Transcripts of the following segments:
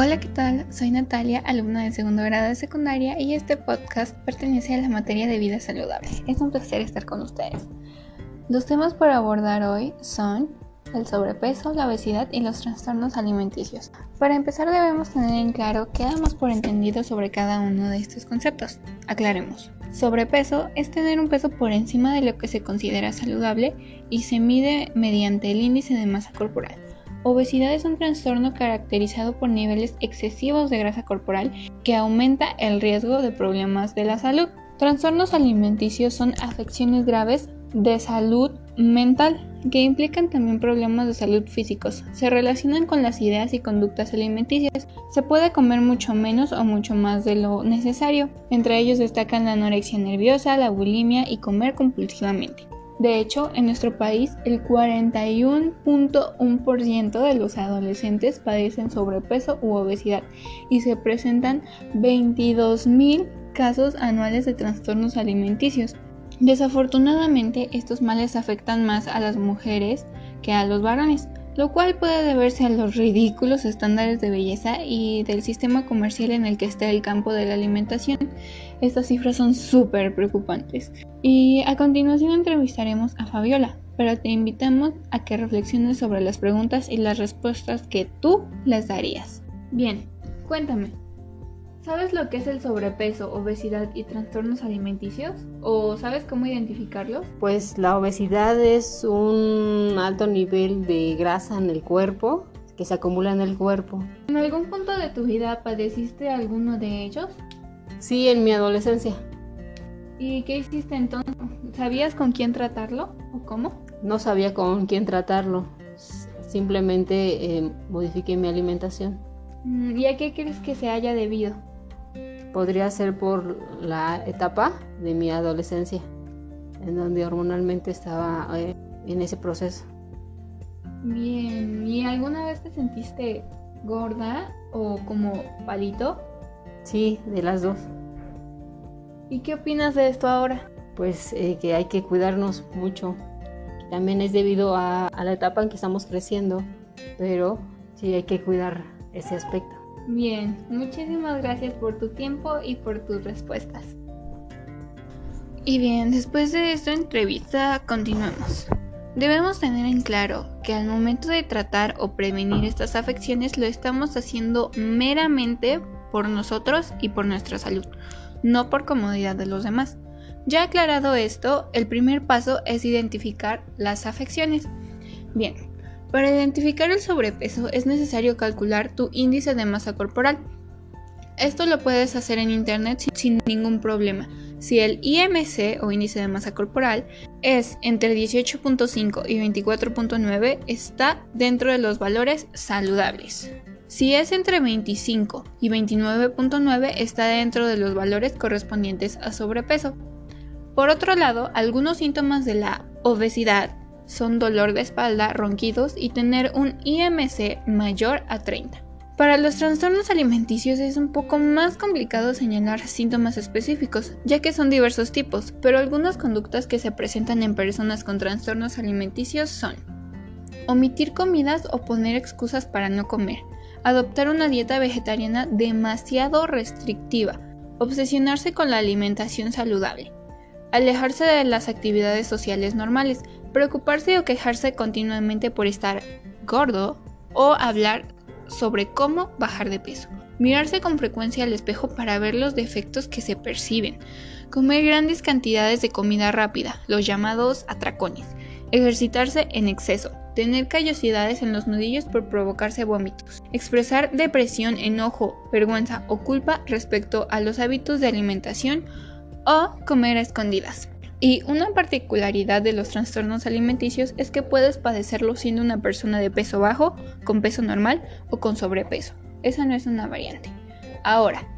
Hola, ¿qué tal? Soy Natalia, alumna de segundo grado de secundaria y este podcast pertenece a la materia de vida saludable. Es un placer estar con ustedes. Los temas por abordar hoy son el sobrepeso, la obesidad y los trastornos alimenticios. Para empezar debemos tener en claro qué damos por entendido sobre cada uno de estos conceptos. Aclaremos. Sobrepeso es tener un peso por encima de lo que se considera saludable y se mide mediante el índice de masa corporal. Obesidad es un trastorno caracterizado por niveles excesivos de grasa corporal que aumenta el riesgo de problemas de la salud. Trastornos alimenticios son afecciones graves de salud mental que implican también problemas de salud físicos. Se relacionan con las ideas y conductas alimenticias. Se puede comer mucho menos o mucho más de lo necesario. Entre ellos destacan la anorexia nerviosa, la bulimia y comer compulsivamente. De hecho, en nuestro país, el 41.1% de los adolescentes padecen sobrepeso u obesidad y se presentan 22.000 casos anuales de trastornos alimenticios. Desafortunadamente, estos males afectan más a las mujeres que a los varones, lo cual puede deberse a los ridículos estándares de belleza y del sistema comercial en el que está el campo de la alimentación. Estas cifras son súper preocupantes. Y a continuación entrevistaremos a Fabiola, pero te invitamos a que reflexiones sobre las preguntas y las respuestas que tú les darías. Bien, cuéntame. ¿Sabes lo que es el sobrepeso, obesidad y trastornos alimenticios? ¿O sabes cómo identificarlos? Pues la obesidad es un alto nivel de grasa en el cuerpo que se acumula en el cuerpo. ¿En algún punto de tu vida padeciste alguno de ellos? Sí, en mi adolescencia. ¿Y qué hiciste entonces? ¿Sabías con quién tratarlo o cómo? No sabía con quién tratarlo. Simplemente eh, modifiqué mi alimentación. Mm, ¿Y a qué crees que se haya debido? podría ser por la etapa de mi adolescencia, en donde hormonalmente estaba eh, en ese proceso. Bien, ¿y alguna vez te sentiste gorda o como palito? Sí, de las dos. ¿Y qué opinas de esto ahora? Pues eh, que hay que cuidarnos mucho. También es debido a, a la etapa en que estamos creciendo, pero sí hay que cuidar ese aspecto. Bien, muchísimas gracias por tu tiempo y por tus respuestas. Y bien, después de esta entrevista continuamos. Debemos tener en claro que al momento de tratar o prevenir estas afecciones lo estamos haciendo meramente por nosotros y por nuestra salud, no por comodidad de los demás. Ya aclarado esto, el primer paso es identificar las afecciones. Bien, para identificar el sobrepeso es necesario calcular tu índice de masa corporal. Esto lo puedes hacer en internet sin, ningún problema. Si el IMC o índice de masa corporal es entre 18.5 y 24.9 está dentro de los valores saludables. Si es entre 25 y 29.9 está dentro de los valores correspondientes a sobrepeso. Por otro lado, algunos síntomas de la obesidad son dolor de espalda, ronquidos y tener un IMC mayor a 30. Para los trastornos alimenticios es un poco más complicado señalar síntomas específicos, ya que son diversos tipos, pero algunas conductas que se presentan en personas con trastornos alimenticios son omitir comidas o poner excusas para no comer, adoptar una dieta vegetariana demasiado restrictiva, obsesionarse con la alimentación saludable, alejarse de las actividades sociales normales, preocuparse o quejarse continuamente por estar gordo o hablar sobre cómo bajar de peso. Mirarse con frecuencia al espejo para ver los defectos que se perciben. Comer grandes cantidades de comida rápida, los llamados atracones. Ejercitarse en exceso. Tener callosidades en los nudillos por provocarse vómitos. Expresar depresión, enojo, vergüenza o culpa respecto a los hábitos de alimentación o comer a escondidas. Y una particularidad de los trastornos alimenticios es que puedes padecerlo siendo una persona de peso bajo, con peso normal o con sobrepeso. Esa no es una variante. Ahora,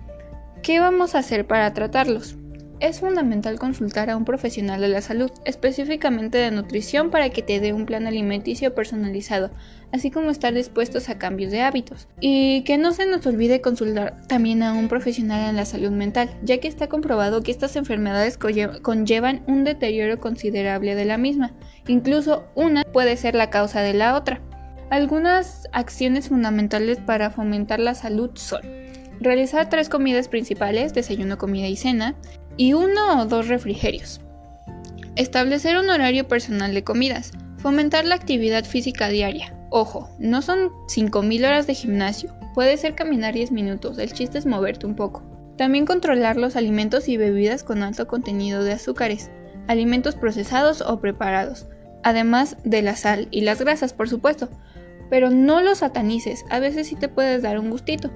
¿qué vamos a hacer para tratarlos? Es fundamental consultar a un profesional de la salud, específicamente de nutrición, para que te dé un plan alimenticio personalizado, así como estar dispuestos a cambios de hábitos. Y que no se nos olvide consultar también a un profesional en la salud mental, ya que está comprobado que estas enfermedades conllevan un deterioro considerable de la misma. Incluso una puede ser la causa de la otra. Algunas acciones fundamentales para fomentar la salud son realizar tres comidas principales, desayuno, comida y cena, y uno o dos refrigerios. Establecer un horario personal de comidas. Fomentar la actividad física diaria. Ojo, no son 5.000 horas de gimnasio, puede ser caminar 10 minutos, el chiste es moverte un poco. También controlar los alimentos y bebidas con alto contenido de azúcares, alimentos procesados o preparados, además de la sal y las grasas, por supuesto. Pero no los satanices, a veces sí te puedes dar un gustito.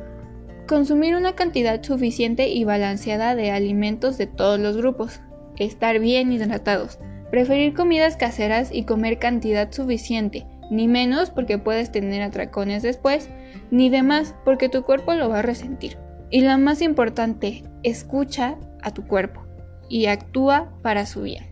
Consumir una cantidad suficiente y balanceada de alimentos de todos los grupos. Estar bien hidratados. Preferir comidas caseras y comer cantidad suficiente, ni menos porque puedes tener atracones después, ni de más porque tu cuerpo lo va a resentir. Y la más importante, escucha a tu cuerpo y actúa para su bien.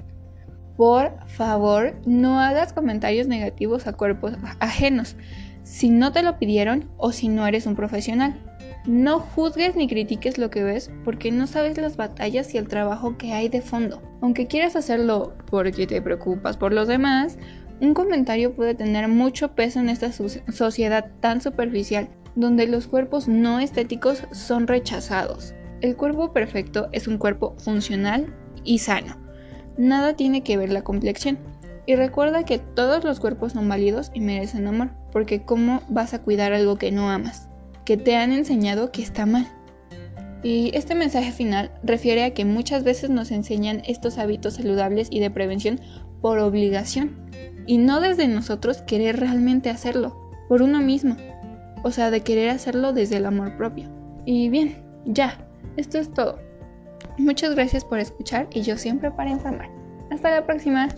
Por favor, no hagas comentarios negativos a cuerpos ajenos si no te lo pidieron o si no eres un profesional. No juzgues ni critiques lo que ves porque no sabes las batallas y el trabajo que hay de fondo. Aunque quieras hacerlo porque te preocupas por los demás, un comentario puede tener mucho peso en esta sociedad tan superficial donde los cuerpos no estéticos son rechazados. El cuerpo perfecto es un cuerpo funcional y sano. Nada tiene que ver la complexión. Y recuerda que todos los cuerpos son válidos y merecen amor, porque ¿cómo vas a cuidar algo que no amas? Que te han enseñado que está mal. Y este mensaje final refiere a que muchas veces nos enseñan estos hábitos saludables y de prevención por obligación, y no desde nosotros querer realmente hacerlo, por uno mismo o sea, de querer hacerlo desde el amor propio. Y bien, ya, esto es todo. Muchas gracias por escuchar y yo siempre para informar. Hasta la próxima.